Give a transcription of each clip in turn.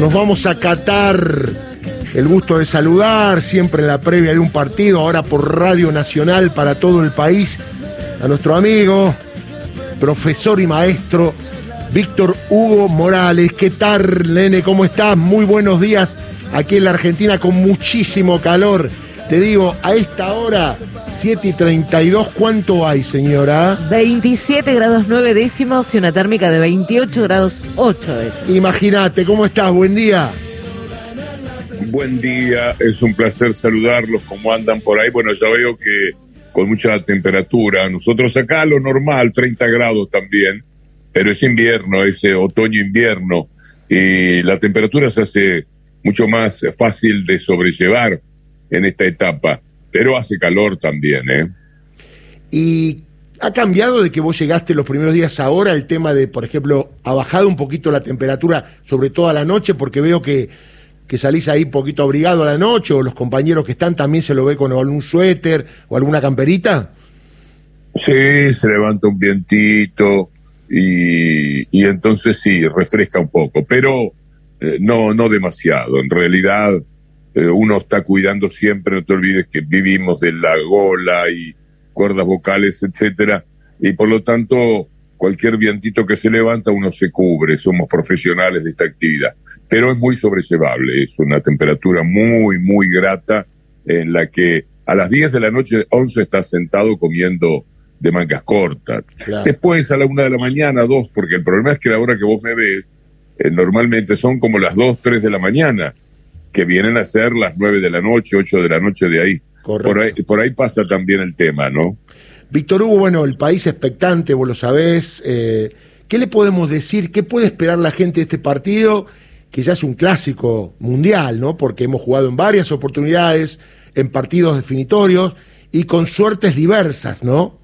nos vamos a catar el gusto de saludar siempre en la previa de un partido, ahora por Radio Nacional para todo el país, a nuestro amigo, profesor y maestro Víctor Hugo Morales. ¿Qué tal, nene? ¿Cómo estás? Muy buenos días aquí en la Argentina con muchísimo calor. Te digo, a esta hora, 7 y 32, ¿cuánto hay, señora? 27 grados 9 décimos y una térmica de 28 grados 8 décimos. Imagínate, ¿cómo estás? Buen día. Buen día, es un placer saludarlos, ¿cómo andan por ahí? Bueno, ya veo que con mucha temperatura, nosotros acá lo normal, 30 grados también, pero es invierno, es eh, otoño-invierno, y la temperatura se hace mucho más fácil de sobrellevar en esta etapa, pero hace calor también, ¿eh? Y ha cambiado de que vos llegaste los primeros días ahora el tema de, por ejemplo, ha bajado un poquito la temperatura, sobre todo a la noche, porque veo que, que salís ahí un poquito abrigado a la noche, o los compañeros que están también se lo ve con algún suéter o alguna camperita. Sí, se levanta un vientito y, y entonces sí, refresca un poco, pero eh, no, no demasiado. En realidad, uno está cuidando siempre, no te olvides que vivimos de la gola y cuerdas vocales, etcétera, y por lo tanto, cualquier vientito que se levanta, uno se cubre, somos profesionales de esta actividad. Pero es muy sobrellevable, es una temperatura muy, muy grata en la que a las 10 de la noche 11 está sentado comiendo de mangas cortas. Después a la una de la mañana, dos, porque el problema es que la hora que vos me ves, eh, normalmente son como las 2, 3 de la mañana que vienen a ser las nueve de la noche, ocho de la noche de ahí. Por ahí, por ahí pasa también el tema, ¿no? Víctor Hugo, bueno, el país expectante, vos lo sabés. Eh, ¿Qué le podemos decir? ¿Qué puede esperar la gente de este partido? Que ya es un clásico mundial, ¿no? Porque hemos jugado en varias oportunidades, en partidos definitorios y con suertes diversas, ¿no?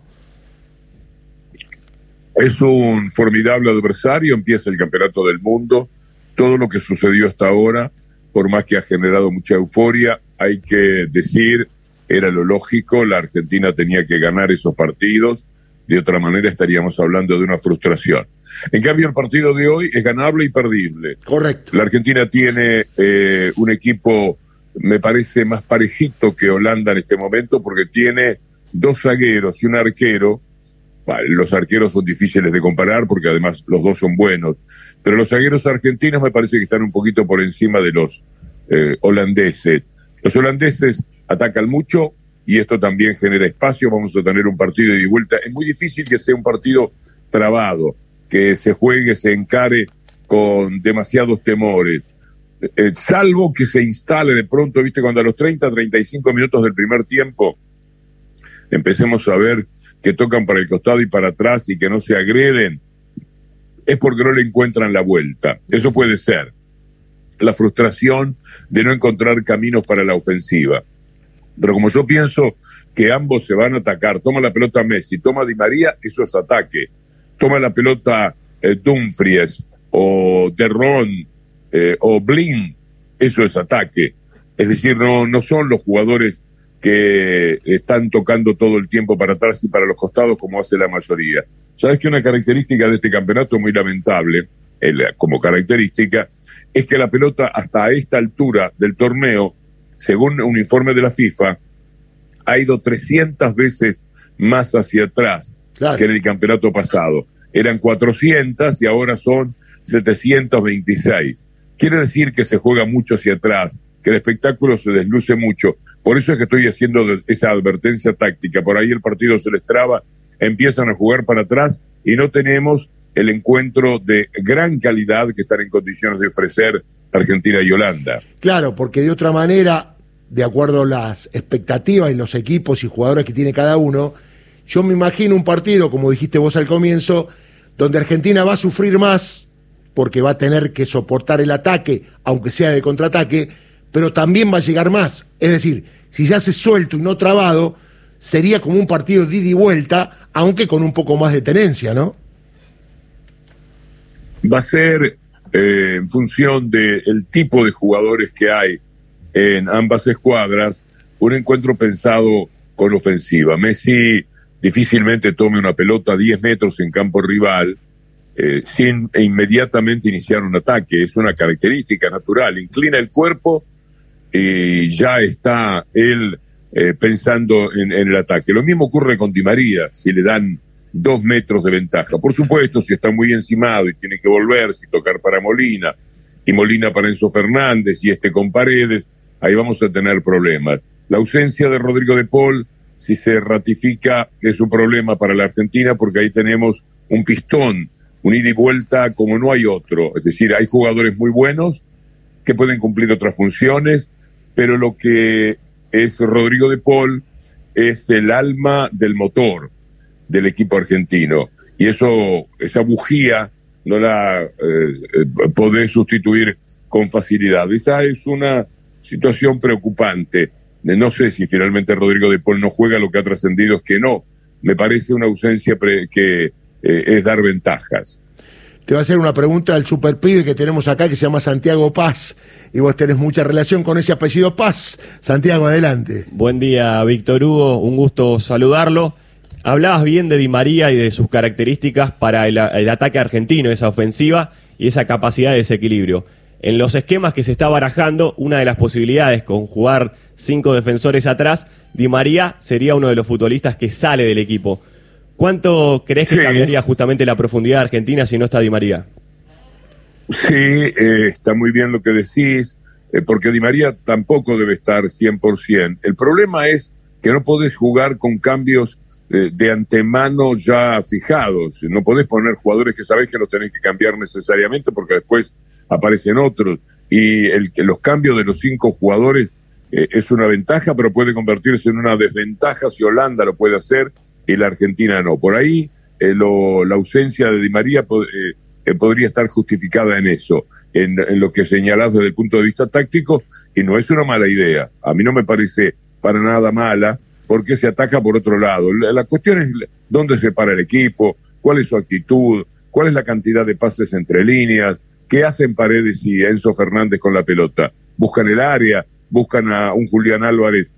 Es un formidable adversario, empieza el campeonato del mundo, todo lo que sucedió hasta ahora por más que ha generado mucha euforia, hay que decir, era lo lógico, la Argentina tenía que ganar esos partidos, de otra manera estaríamos hablando de una frustración. En cambio, el partido de hoy es ganable y perdible. Correcto. La Argentina tiene eh, un equipo, me parece, más parejito que Holanda en este momento, porque tiene dos zagueros y un arquero. los arqueros son difíciles de comparar porque además los dos son buenos. Pero los zagueros argentinos me parece que están un poquito por encima de los eh, holandeses. Los holandeses atacan mucho y esto también genera espacio. Vamos a tener un partido de vuelta. Es muy difícil que sea un partido trabado, que se juegue, se encare con demasiados temores. Eh, salvo que se instale de pronto, viste, cuando a los 30, 35 minutos del primer tiempo empecemos a ver que tocan para el costado y para atrás y que no se agreden es porque no le encuentran la vuelta. Eso puede ser. La frustración de no encontrar caminos para la ofensiva. Pero como yo pienso que ambos se van a atacar, toma la pelota Messi, toma Di María, eso es ataque. Toma la pelota eh, Dumfries o Derron eh, o Blin, eso es ataque. Es decir, no, no son los jugadores que están tocando todo el tiempo para atrás y para los costados como hace la mayoría. Sabes que una característica de este campeonato muy lamentable, como característica, es que la pelota hasta esta altura del torneo, según un informe de la FIFA, ha ido 300 veces más hacia atrás que en el campeonato pasado. Eran 400 y ahora son 726. Quiere decir que se juega mucho hacia atrás, que el espectáculo se desluce mucho. Por eso es que estoy haciendo esa advertencia táctica. Por ahí el partido se les traba empiezan a jugar para atrás y no tenemos el encuentro de gran calidad que están en condiciones de ofrecer Argentina y Holanda. Claro, porque de otra manera, de acuerdo a las expectativas y los equipos y jugadores que tiene cada uno, yo me imagino un partido, como dijiste vos al comienzo, donde Argentina va a sufrir más porque va a tener que soportar el ataque, aunque sea de contraataque, pero también va a llegar más. Es decir, si ya se suelto y no trabado, sería como un partido de ida y vuelta, aunque con un poco más de tenencia, ¿no? Va a ser eh, en función del tipo de jugadores que hay en ambas escuadras, un encuentro pensado con ofensiva. Messi difícilmente tome una pelota a 10 metros en campo rival eh, sin inmediatamente iniciar un ataque. Es una característica natural. Inclina el cuerpo y ya está él eh, pensando en, el ataque. Lo mismo ocurre con Di María, si le dan dos metros de ventaja. Por supuesto, si está muy encimado y tiene que volverse y tocar para Molina, y Molina para Enzo Fernández y este con Paredes, ahí vamos a tener problemas. La ausencia de Rodrigo de Paul, si se ratifica, es un problema para la Argentina porque ahí tenemos un pistón, un ida y vuelta como no hay otro. Es decir, hay jugadores muy buenos que pueden cumplir otras funciones, pero lo que es Rodrigo de Paul, es el alma del motor del equipo argentino. Y eso, esa bujía no la eh, eh, sustituir con facilidad. Esa es una situación preocupante. No sé si finalmente Rodrigo de Paul no juega, lo que ha trascendido es que no. Me parece una ausencia que eh, es dar ventajas te va a hacer una pregunta al super pibe que tenemos acá que se llama Santiago Paz y vos tenés mucha relación con ese apellido Paz. Santiago, adelante. Buen día, Víctor Hugo, un gusto saludarlo. Hablabas bien de Di María y de sus características para el, ataque argentino, esa ofensiva y esa capacidad de desequilibrio. En los esquemas que se está barajando, una de las posibilidades con jugar cinco defensores atrás, Di María sería uno de los futbolistas que sale del equipo. ¿Cuánto crees que cambiaría justamente la profundidad de Argentina si no está Di María? Sí, eh, está muy bien lo que decís, eh, porque Di María tampoco debe estar 100%. El problema es que no podés jugar con cambios eh, de antemano ya fijados. No podés poner jugadores que sabés que los tenés que cambiar necesariamente porque después aparecen otros. Y el, los cambios de los cinco jugadores es una ventaja, pero puede convertirse en una desventaja si Holanda lo puede hacer y la Argentina no. Por ahí eh, la ausencia de Di María eh, eh, podría estar justificada en eso, en, lo que señalás desde el punto de vista táctico, y no es una mala idea. A mí no me parece para nada mala, porque se ataca por otro lado. La, cuestión es dónde se para el equipo, cuál es su actitud, cuál es la cantidad de pases entre líneas, qué hacen Paredes y Enzo Fernández con la pelota. Buscan el área, buscan a un Julián Álvarez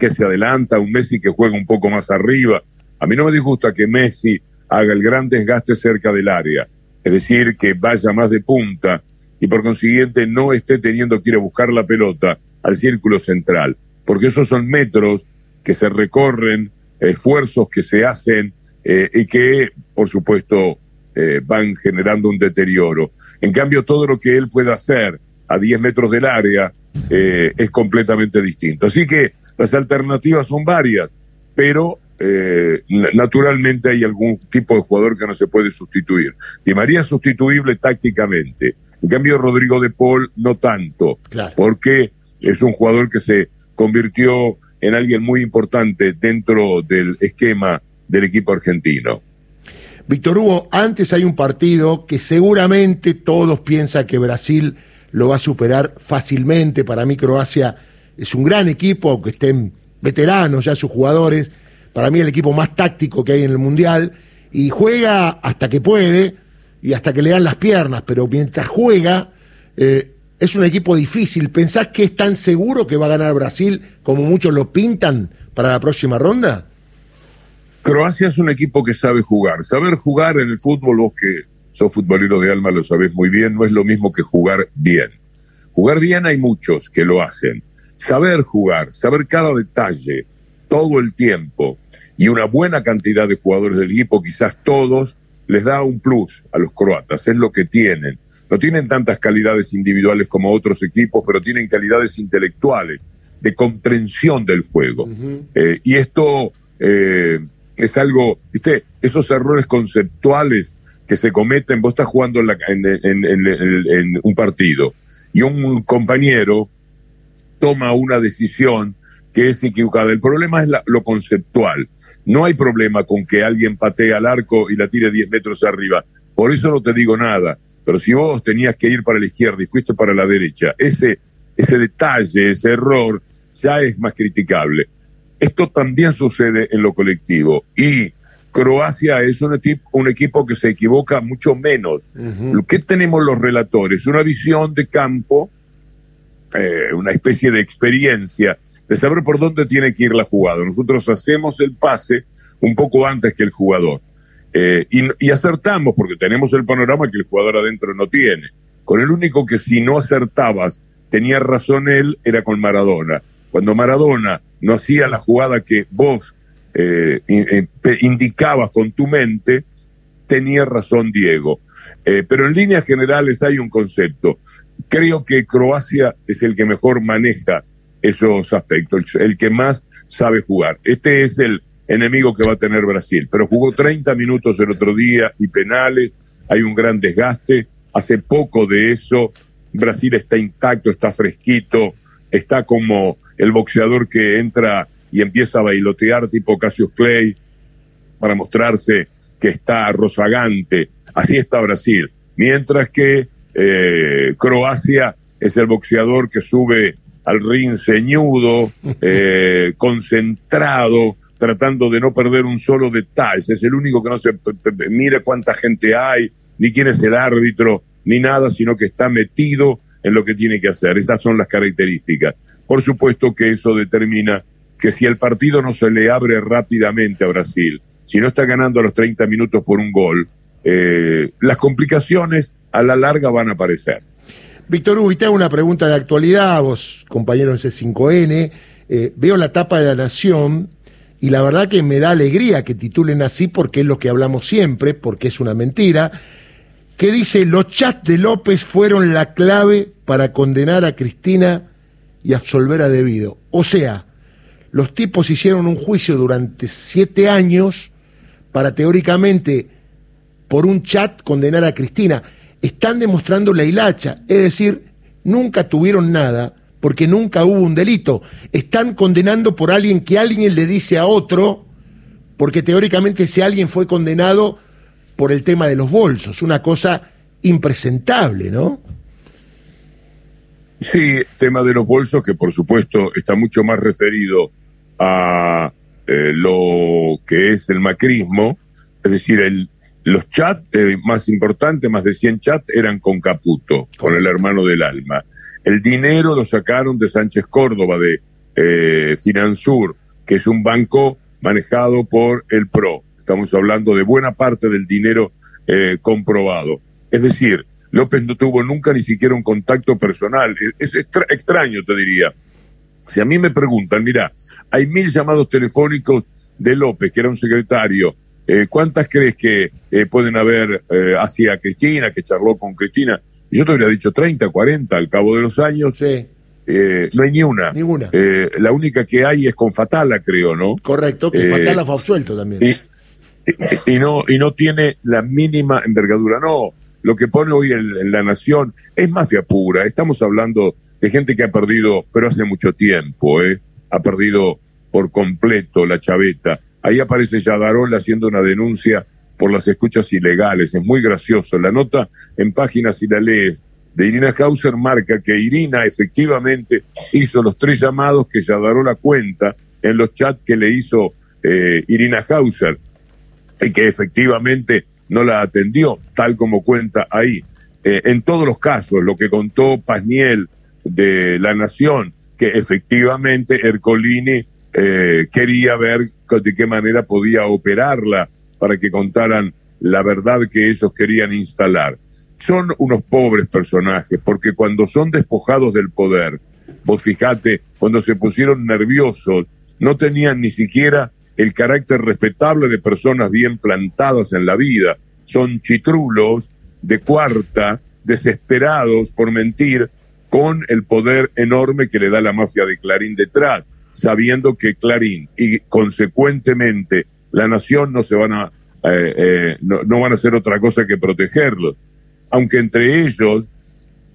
que se adelanta, un Messi que juega un poco más arriba. A mí no me disgusta que Messi haga el gran desgaste cerca del área, es decir, que vaya más de punta y por consiguiente no esté teniendo que ir a buscar la pelota al círculo central, porque esos son metros que se recorren, esfuerzos que se hacen eh, y que, por supuesto, eh, van generando un deterioro. En cambio, todo lo que él pueda hacer a 10 metros del área eh, es completamente distinto. Así que las alternativas son varias, pero eh, naturalmente hay algún tipo de jugador que no se puede sustituir. Di María es sustituible tácticamente. En cambio, Rodrigo de Paul no tanto, porque es un jugador que se convirtió en alguien muy importante dentro del esquema del equipo argentino. Víctor Hugo, antes hay un partido que seguramente todos piensan que Brasil lo va a superar fácilmente. Para mí Croacia es un gran equipo, aunque estén veteranos ya sus jugadores, para mí el equipo más táctico que hay en el Mundial, y juega hasta que puede y hasta que le dan las piernas, pero mientras juega eh, es un equipo difícil. ¿Pensás que es tan seguro que va a ganar Brasil como muchos lo pintan para la próxima ronda? Croacia es un equipo que sabe jugar. Saber jugar en el fútbol, vos que sos futbolero de alma lo sabés muy bien, no es lo mismo que jugar bien. Jugar bien hay muchos que lo hacen saber jugar, saber cada detalle, todo el tiempo, y una buena cantidad de jugadores del equipo, quizás todos, les da un plus a los croatas, es lo que tienen. No tienen tantas calidades individuales como otros equipos, pero tienen calidades intelectuales, de comprensión del juego. Eh, y esto eh, es algo, viste, esos errores conceptuales que se cometen, vos estás jugando en un partido y un compañero toma una decisión que es equivocada. El problema es lo conceptual. No hay problema con que alguien patee al arco y la tire 10 metros arriba. Por eso no te digo nada. Pero si vos tenías que ir para la izquierda y fuiste para la derecha, ese, ese detalle, ese error, ya es más criticable. Esto también sucede en lo colectivo. Y Croacia es un, equipo, un equipo que se equivoca mucho menos. Lo que tenemos los relatores? Una visión de campo eh, una especie de experiencia de saber por dónde tiene que ir la jugada. Nosotros hacemos el pase un poco antes que el jugador. Eh, y, acertamos porque tenemos el panorama que el jugador adentro no tiene. Con el único que si no acertabas tenía razón él era con Maradona. Cuando Maradona no hacía la jugada que vos eh, eh, indicabas con tu mente, tenía razón Diego. Pero en líneas generales hay un concepto. Creo que Croacia es el que mejor maneja esos aspectos, el, que más sabe jugar. Este es el enemigo que va a tener Brasil, pero jugó 30 minutos el otro día y penales, hay un gran desgaste, hace poco de eso, Brasil está intacto, está fresquito, está como el boxeador que entra y empieza a bailotear tipo Cassius Clay para mostrarse que está rozagante. Así está Brasil. Mientras que eh, Croacia es el boxeador que sube al ring ceñudo, eh, concentrado, tratando de no perder un solo detalle. Es el único que no se mira cuánta gente hay, ni quién es el árbitro, ni nada, sino que está metido en lo que tiene que hacer. Esas son las características. Por supuesto que eso determina que si el partido no se le abre rápidamente a Brasil, si no está ganando a los 30 minutos por un gol, eh, las complicaciones a la larga van a aparecer. Víctor Hugo, y te hago una pregunta de actualidad, vos, compañero en C5N, eh, veo la tapa de la Nación y la verdad que me da alegría que titulen así porque es lo que hablamos siempre, porque es una mentira, que dice, los chats de López fueron la clave para condenar a Cristina y absolver a Debido. O sea, los tipos hicieron un juicio durante siete años para teóricamente por un chat condenar a Cristina. Están demostrando la hilacha, es decir, nunca tuvieron nada porque nunca hubo un delito. Están condenando por alguien que alguien le dice a otro, porque teóricamente ese alguien fue condenado por el tema de los bolsos, una cosa impresentable, ¿no? Sí, tema de los bolsos que por supuesto está mucho más referido a eh, lo que es el macrismo, es decir, el, los chats eh, más importantes, más de 100 chats, eran con Caputo, con el hermano del alma. El dinero lo sacaron de Sánchez Córdoba, de eh, Finansur, que es un banco manejado por el PRO. Estamos hablando de buena parte del dinero eh, comprobado. Es decir, López no tuvo nunca ni siquiera un contacto personal. Es extra- extraño, te diría. Si a mí me preguntan, mira, hay mil llamados telefónicos de López, que era un secretario, eh, ¿cuántas crees que eh, pueden haber eh, hacia Cristina, que charló con Cristina? Y yo te hubiera dicho 30, 40 al cabo de los años. Sí, eh, no hay ni una. ninguna. Eh, la única que hay es con Fatala, creo, ¿no? Correcto, que eh, Fatala fue absuelto también. Y, y- y no y no tiene la mínima envergadura. No, lo que pone hoy en, en la nación es mafia pura. Estamos hablando de gente que ha perdido, pero hace mucho tiempo, ¿eh? ha perdido por completo la chaveta. Ahí aparece Yadarol haciendo una denuncia por las escuchas ilegales. Es muy gracioso. La nota en páginas, si la lees, de Irina Hauser marca que Irina efectivamente hizo los tres llamados que Yadarol cuenta en los chats que le hizo eh, Irina Hauser y que efectivamente no la atendió, tal como cuenta ahí. Eh, en todos los casos, lo que contó Pazniel de La Nación, que efectivamente Ercolini eh, quería ver de qué manera podía operarla para que contaran la verdad que ellos querían instalar. Son unos pobres personajes, porque cuando son despojados del poder, vos fijate, cuando se pusieron nerviosos, no tenían ni siquiera el carácter respetable de personas bien plantadas en la vida. Son chitrulos de cuarta, desesperados por mentir, con el poder enorme que le da la mafia de Clarín detrás, sabiendo que Clarín y consecuentemente la nación no se van a eh, eh, no, no van a hacer otra cosa que protegerlos. Aunque entre ellos,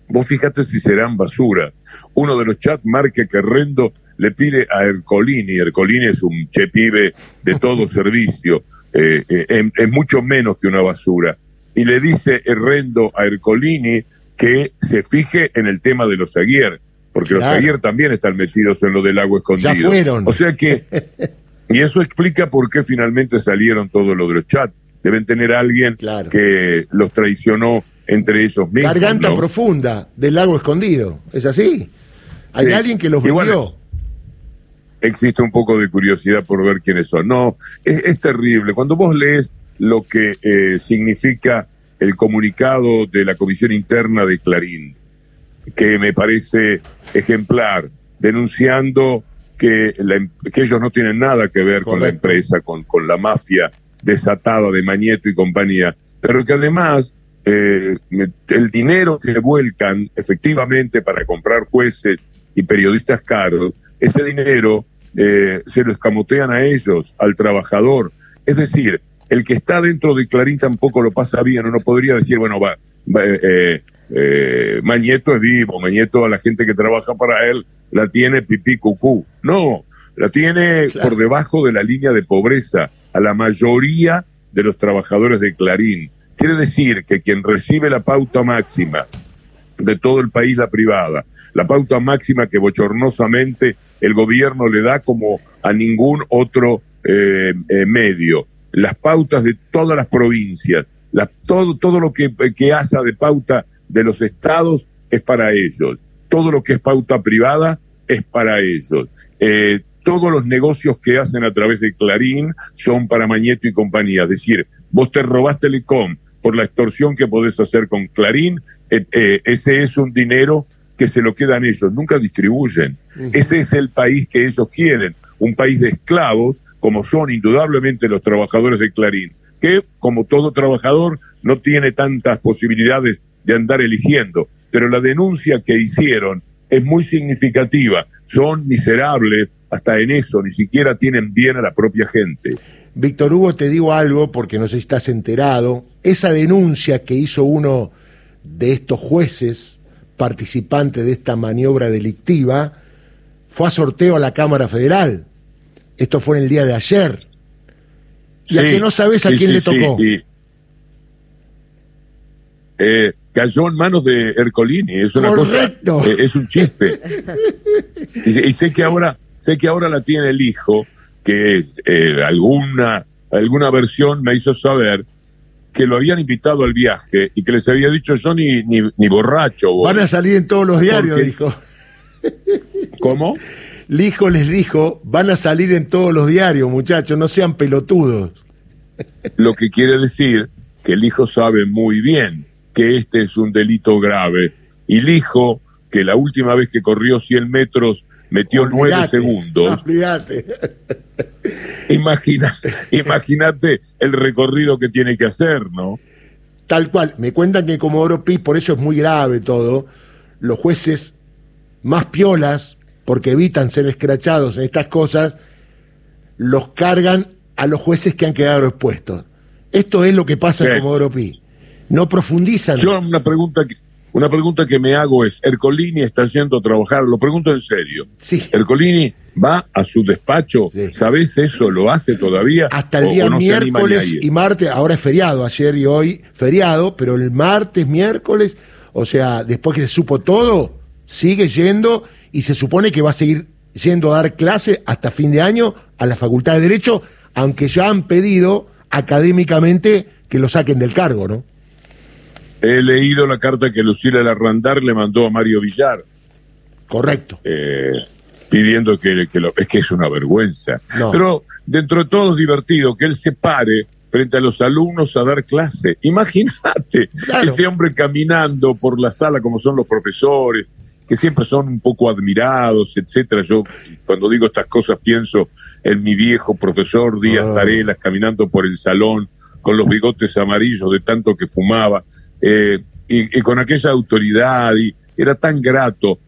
vos fíjate si serán basura. Uno de los chats marca que Rendo le pide a Ercolini, Ercolini es un che pibe de todo servicio, eh, es, mucho menos que una basura, y le dice Rendo a Ercolini que se fije en el tema de los Aguier, porque los. Aguier también están metidos en lo del agua escondido. Ya fueron. O sea que, y eso explica por qué finalmente salieron todos los de los chats. Deben tener a alguien Claro. que los traicionó entre ellos mismos. Garganta ¿no? profunda del lago escondido, ¿es así? Hay Sí. alguien que los vendió. bueno, existe un poco de curiosidad por ver quiénes son. No, es, es terrible. Cuando vos lees lo que eh, significa el comunicado de la Comisión Interna de Clarín, que me parece ejemplar, denunciando que, em, que ellos no tienen nada que ver con la empresa, con, con la mafia desatada de Mañeto y compañía, pero que además eh, el dinero que vuelcan efectivamente para comprar jueces y periodistas caros, ese dinero eh, se lo escamotean a ellos, al trabajador. Es decir, el que está dentro de Clarín tampoco lo pasa bien, uno podría decir, bueno, va, eh, eh, Mañeto es vivo, Mañeto a la gente que trabaja para él la tiene pipí cucú. No, la tiene por debajo de la línea de pobreza a la mayoría de los trabajadores de Clarín. Quiere decir que quien recibe la pauta máxima de todo el país, la privada, la pauta máxima que bochornosamente el gobierno le da como a ningún otro eh, eh, medio, las pautas de todas las provincias, todo, todo lo que, que hace de pauta de los estados es para ellos. Todo lo que es pauta privada es para ellos. Eh, todos los negocios que hacen a través de Clarín son para Mañeto y compañía. Es decir, vos te robaste Telecom por la extorsión que podés hacer con Clarín, eh, eh, ese es un dinero que se lo quedan ellos, nunca distribuyen. Ese es el país que ellos quieren, un país de esclavos, como son indudablemente los trabajadores de Clarín, que como todo trabajador no tiene tantas posibilidades de andar eligiendo, pero la denuncia que hicieron es muy significativa. Son miserables hasta en eso, ni siquiera tienen bien a la propia gente. Víctor Hugo, te digo algo porque no sé si estás enterado. Esa denuncia que hizo uno de estos jueces participantes de esta maniobra delictiva fue a sorteo a la Cámara Federal. Esto fue en el día de ayer. Y a que no sabes a quién le tocó. Eh, cayó en manos de Ercolini, es una cosa, eh, es un chiste. y, sé que ahora, sé que ahora la tiene el hijo, que eh, alguna, alguna versión me hizo saber que lo habían invitado al viaje y que les había dicho yo ni, ni, borracho. Van a salir en todos los diarios, dijo. ¿Cómo? El hijo les dijo, van a salir en todos los diarios, muchachos, no sean pelotudos. Lo que quiere decir que el hijo sabe muy bien que este es un delito grave. Y dijo que la última vez que corrió 100 metros metió nueve segundos. Imagina, imagínate el recorrido que tiene que hacer, ¿no? Tal cual. Me cuentan que como Oro por eso es muy grave todo, los jueces más piolas, porque evitan ser escrachados en estas cosas, los cargan a los jueces que han quedado expuestos. Esto es lo que pasa en Comodoro Pi no profundizan. Yo una pregunta que, una pregunta que me hago es, Ercolini está yendo a trabajar, lo pregunto en serio. Sí. Ercolini va a su despacho, ¿sabes eso? ¿Lo hace todavía? Hasta el día miércoles y martes, ahora es feriado, ayer y hoy feriado, pero el martes, miércoles, o sea, después que se supo todo, sigue yendo y se supone que va a seguir yendo a dar clase hasta fin de año a la Facultad de Derecho, aunque ya han pedido académicamente que lo saquen del cargo, ¿no? He leído la carta que Lucila Larrandar le mandó a Mario Villar. Correcto. Eh, pidiendo que, que lo, es que es una vergüenza. Pero dentro de todo es divertido que él se pare frente a los alumnos a dar clase. Imagínate ese hombre caminando por la sala como son los profesores, que siempre son un poco admirados, etcétera. Yo cuando digo estas cosas pienso en mi viejo profesor Díaz ah. Tarelas caminando por el salón con los bigotes amarillos de tanto que fumaba eh, y, con aquella autoridad, y era tan grato.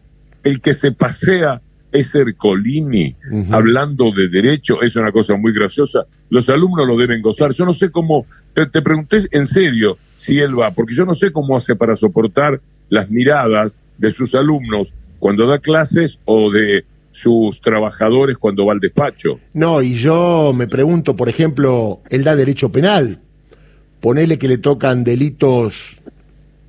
El que se pasea es Ercolini, hablando de derecho, es una cosa muy graciosa. Los alumnos lo deben gozar. Yo no sé cómo, te, te pregunté en serio si él va, porque yo no sé cómo hace para soportar las miradas de sus alumnos cuando da clases o de sus trabajadores cuando va al despacho. No, y yo me pregunto, por ejemplo, él da derecho penal ponele que le tocan delitos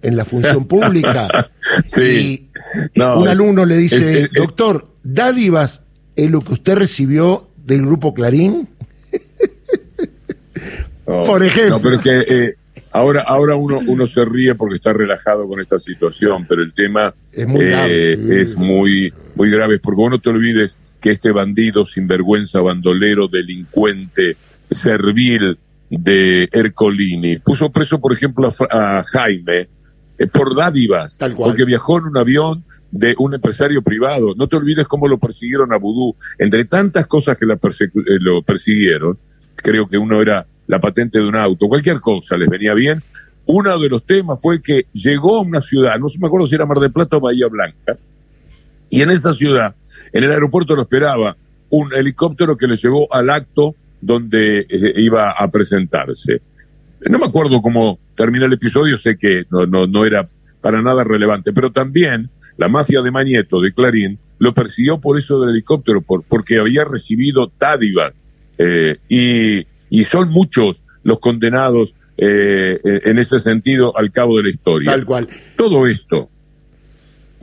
en la función pública sí. y un alumno le dice, doctor, dádivas es lo que usted recibió del grupo Clarín. Por ejemplo. No, pero es que eh, ahora, ahora uno, uno se ríe porque está relajado con esta situación, pero el tema es muy, grave. Eh, es muy, muy grave, porque vos no te olvides que este bandido, sinvergüenza, bandolero, delincuente, servil, de Ercolini. Puso preso, por ejemplo, a, Jaime eh, por dádivas, porque viajó en un avión de un empresario privado. No te olvides cómo lo persiguieron a Vudú. Entre tantas cosas que la eh, lo persiguieron, creo que uno era la patente de un auto, cualquier cosa les venía bien. Uno de los temas fue que llegó a una ciudad, no me acuerdo si era Mar del Plata o Bahía Blanca, y en esa ciudad, en el aeropuerto lo esperaba un helicóptero que le llevó al acto donde eh, iba a presentarse. No me acuerdo cómo termina el episodio, sé que no, no, no era para nada relevante, pero también la mafia de Mañeto, de Clarín, lo persiguió por eso del helicóptero, por, porque había recibido tádivas. Eh, y, y, son muchos los condenados eh, en ese sentido al cabo de la historia. Tal cual. Todo esto,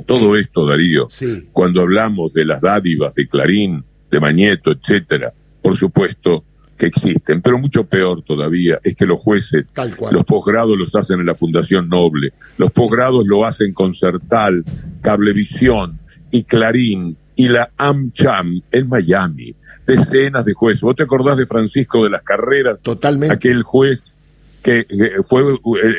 todo esto, Darío, cuando hablamos de las dádivas de Clarín, de Mañeto, etcétera, por supuesto, que existen, pero mucho peor todavía es que los jueces, los posgrados los hacen en la Fundación Noble, los posgrados lo hacen con Certal, Cablevisión y Clarín y la AmCham en Miami. Decenas de jueces. ¿Vos te acordás de Francisco de las Carreras? Totalmente. Aquel juez que, fue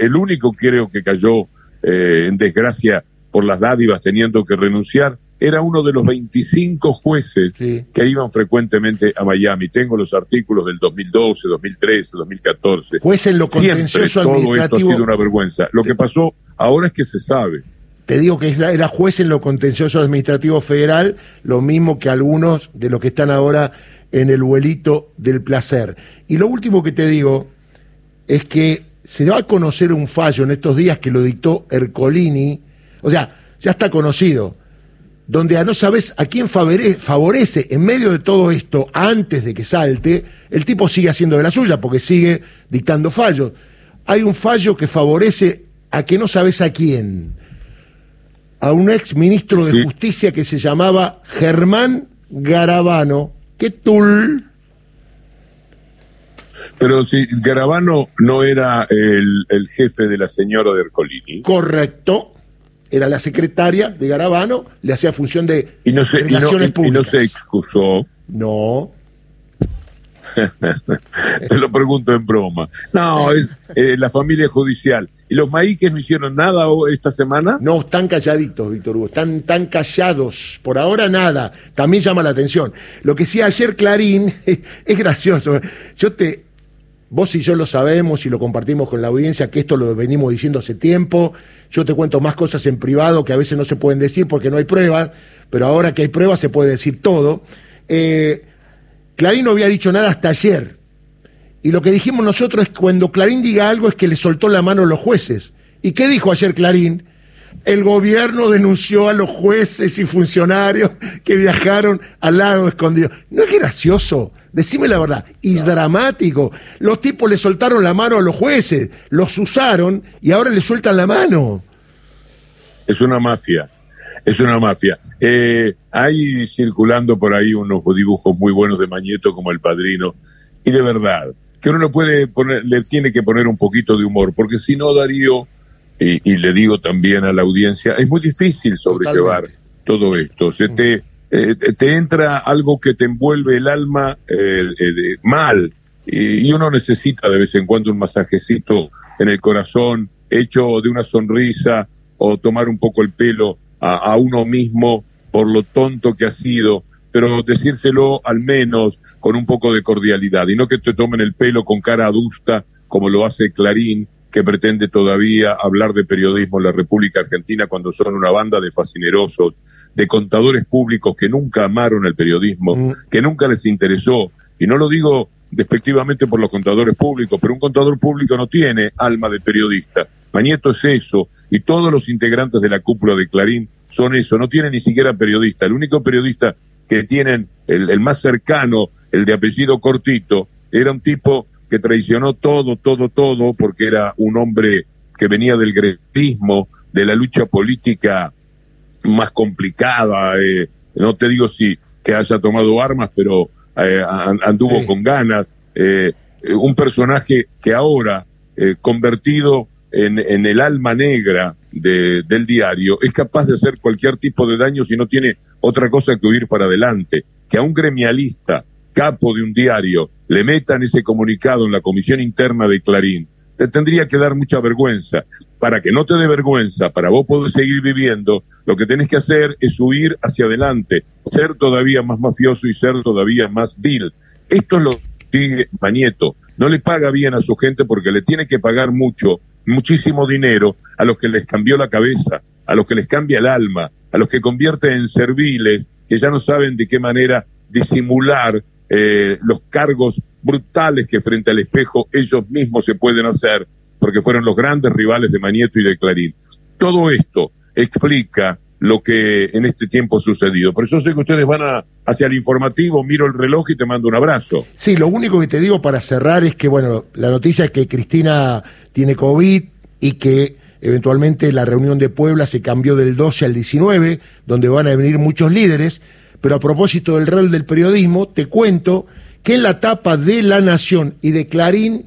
el, único, creo, que cayó eh, en desgracia por las dádivas teniendo que renunciar era uno de los 25 jueces que iban frecuentemente a Miami. Tengo los artículos del 2012, 2013, 2014. Juez en lo contencioso Siempre todo esto ha sido una vergüenza. Lo que pasó ahora es que se sabe. Te digo que era juez en lo contencioso administrativo federal, lo mismo que algunos de los que están ahora en el vuelito del placer. Y lo último que te digo es que se va a conocer un fallo en estos días que lo dictó Ercolini, o sea, ya está conocido donde a no sabes a quién favorece en medio de todo esto, antes de que salte, el tipo sigue haciendo de la suya porque sigue dictando fallos. Hay un fallo que favorece a que no sabes a quién. A un ex ministro de Justicia que se llamaba Germán Garabano. ¿Qué tul? Pero si Garabano no era el, el jefe de la señora de Ercolini. Correcto era la secretaria de Garabano, le hacía función de y no se, relaciones públicas. Y no se excusó. No. Te lo pregunto en broma. No, es eh, la familia judicial. ¿Y los maíques no hicieron nada esta semana? No, están calladitos, Víctor Hugo. Están tan callados. Por ahora nada. También llama la atención. Lo que sí ayer Clarín es gracioso. Yo te, Vos y yo lo sabemos y lo compartimos con la audiencia, que esto lo venimos diciendo hace tiempo. Yo te cuento más cosas en privado que a veces no se pueden decir porque no hay pruebas, pero ahora que hay pruebas se puede decir todo. Eh, Clarín no había dicho nada hasta ayer. Y lo que dijimos nosotros es que cuando Clarín diga algo es que le soltó la mano a los jueces. ¿Y qué dijo ayer Clarín? El gobierno denunció a los jueces y funcionarios que viajaron al lado escondido. ¿No es gracioso? Decime la verdad. Y dramático. Los tipos le soltaron la mano a los jueces, los usaron y ahora le sueltan la mano. Es una mafia. Es una mafia. Eh, hay circulando por ahí unos dibujos muy buenos de Mañeto como El Padrino. Y de verdad, que uno le puede poner, le tiene que poner un poquito de humor, porque si no, Darío, y, le digo también a la audiencia, es muy difícil sobrellevar todo esto. Se te, eh, te entra algo que te envuelve el alma eh, eh, mal y, uno necesita de vez en cuando un masajecito en el corazón, hecho de una sonrisa o tomar un poco el pelo a, a uno mismo por lo tonto que ha sido, pero decírselo al menos con un poco de cordialidad y no que te tomen el pelo con cara adusta como lo hace Clarín que pretende todavía hablar de periodismo en la República Argentina cuando son una banda de fascinerosos, de contadores públicos que nunca amaron el periodismo, mm. que nunca les interesó, y no lo digo despectivamente por los contadores públicos, pero un contador público no tiene alma de periodista. Mañeto es eso, y todos los integrantes de la cúpula de Clarín son eso, no tienen ni siquiera periodista. El único periodista que tienen, el, el más cercano, el de apellido cortito, era un tipo que traicionó todo, todo, todo, porque era un hombre que venía del grevismo, de la lucha política más complicada. Eh, no te digo si que haya tomado armas, pero eh, anduvo con ganas. Eh, un personaje que ahora, convertido en, en, el alma negra de, del diario, es capaz de hacer cualquier tipo de daño si no tiene otra cosa que huir para adelante. Que a un gremialista capo de un diario le metan ese comunicado en la comisión interna de Clarín, te tendría que dar mucha vergüenza. Para que no te dé vergüenza, para vos poder seguir viviendo, lo que tenés que hacer es huir hacia adelante, ser todavía más mafioso y ser todavía más vil. Esto es lo que sigue Mañeto. No le paga bien a su gente porque le tiene que pagar mucho, muchísimo dinero a los que les cambió la cabeza, a los que les cambia el alma, a los que convierte en serviles que ya no saben de qué manera disimular eh, los cargos brutales que frente al espejo ellos mismos se pueden hacer, porque fueron los grandes rivales de Manieto y de Clarín. Todo esto explica lo que en este tiempo ha sucedido. Por eso sé que ustedes van a, hacia el informativo, miro el reloj y te mando un abrazo. Sí, lo único que te digo para cerrar es que, bueno, la noticia es que Cristina tiene COVID y que eventualmente la reunión de Puebla se cambió del 12 al 19, donde van a venir muchos líderes. Pero a propósito del rol del periodismo, te cuento que en la tapa de La Nación y de Clarín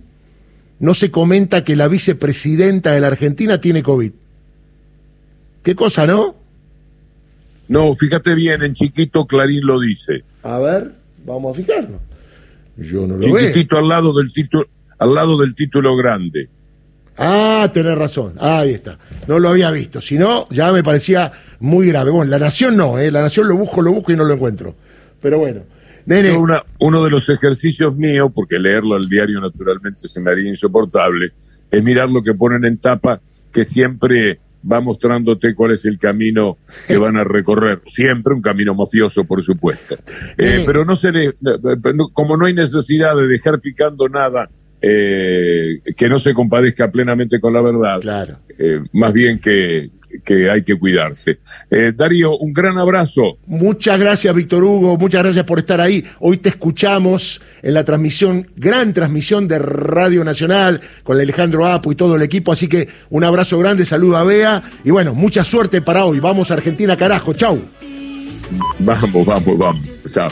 no se comenta que la vicepresidenta de la Argentina tiene COVID. ¿Qué cosa, no? No, fíjate bien, en chiquito Clarín lo dice. A ver, vamos a fijarnos. Yo no lo Chiquitito al lado del título, al lado del título grande. Ah, tenés razón. Ahí está. No lo había visto. Si no, ya me parecía muy grave. Bueno, la nación no, ¿eh? La nación lo busco, lo busco y no lo encuentro. Pero bueno. Nene. uno de los ejercicios míos, porque leerlo al diario naturalmente se me haría insoportable, es mirar lo que ponen en tapa, que siempre va mostrándote cuál es el camino que van a recorrer. Siempre un camino mafioso, por supuesto. Eh, pero no se le, como no hay necesidad de dejar picando nada eh, que no se compadezca plenamente con la verdad. Claro. Eh, más bien que, que hay que cuidarse. Eh, Darío, un gran abrazo. Muchas gracias, Víctor Hugo, muchas gracias por estar ahí. Hoy te escuchamos en la transmisión, gran transmisión de Radio Nacional, con Alejandro Apo y todo el equipo, así que un abrazo grande, saludo a Bea, y bueno, mucha suerte para hoy. Vamos a Argentina, carajo, chau. Vamos, vamos, vamos. Chao.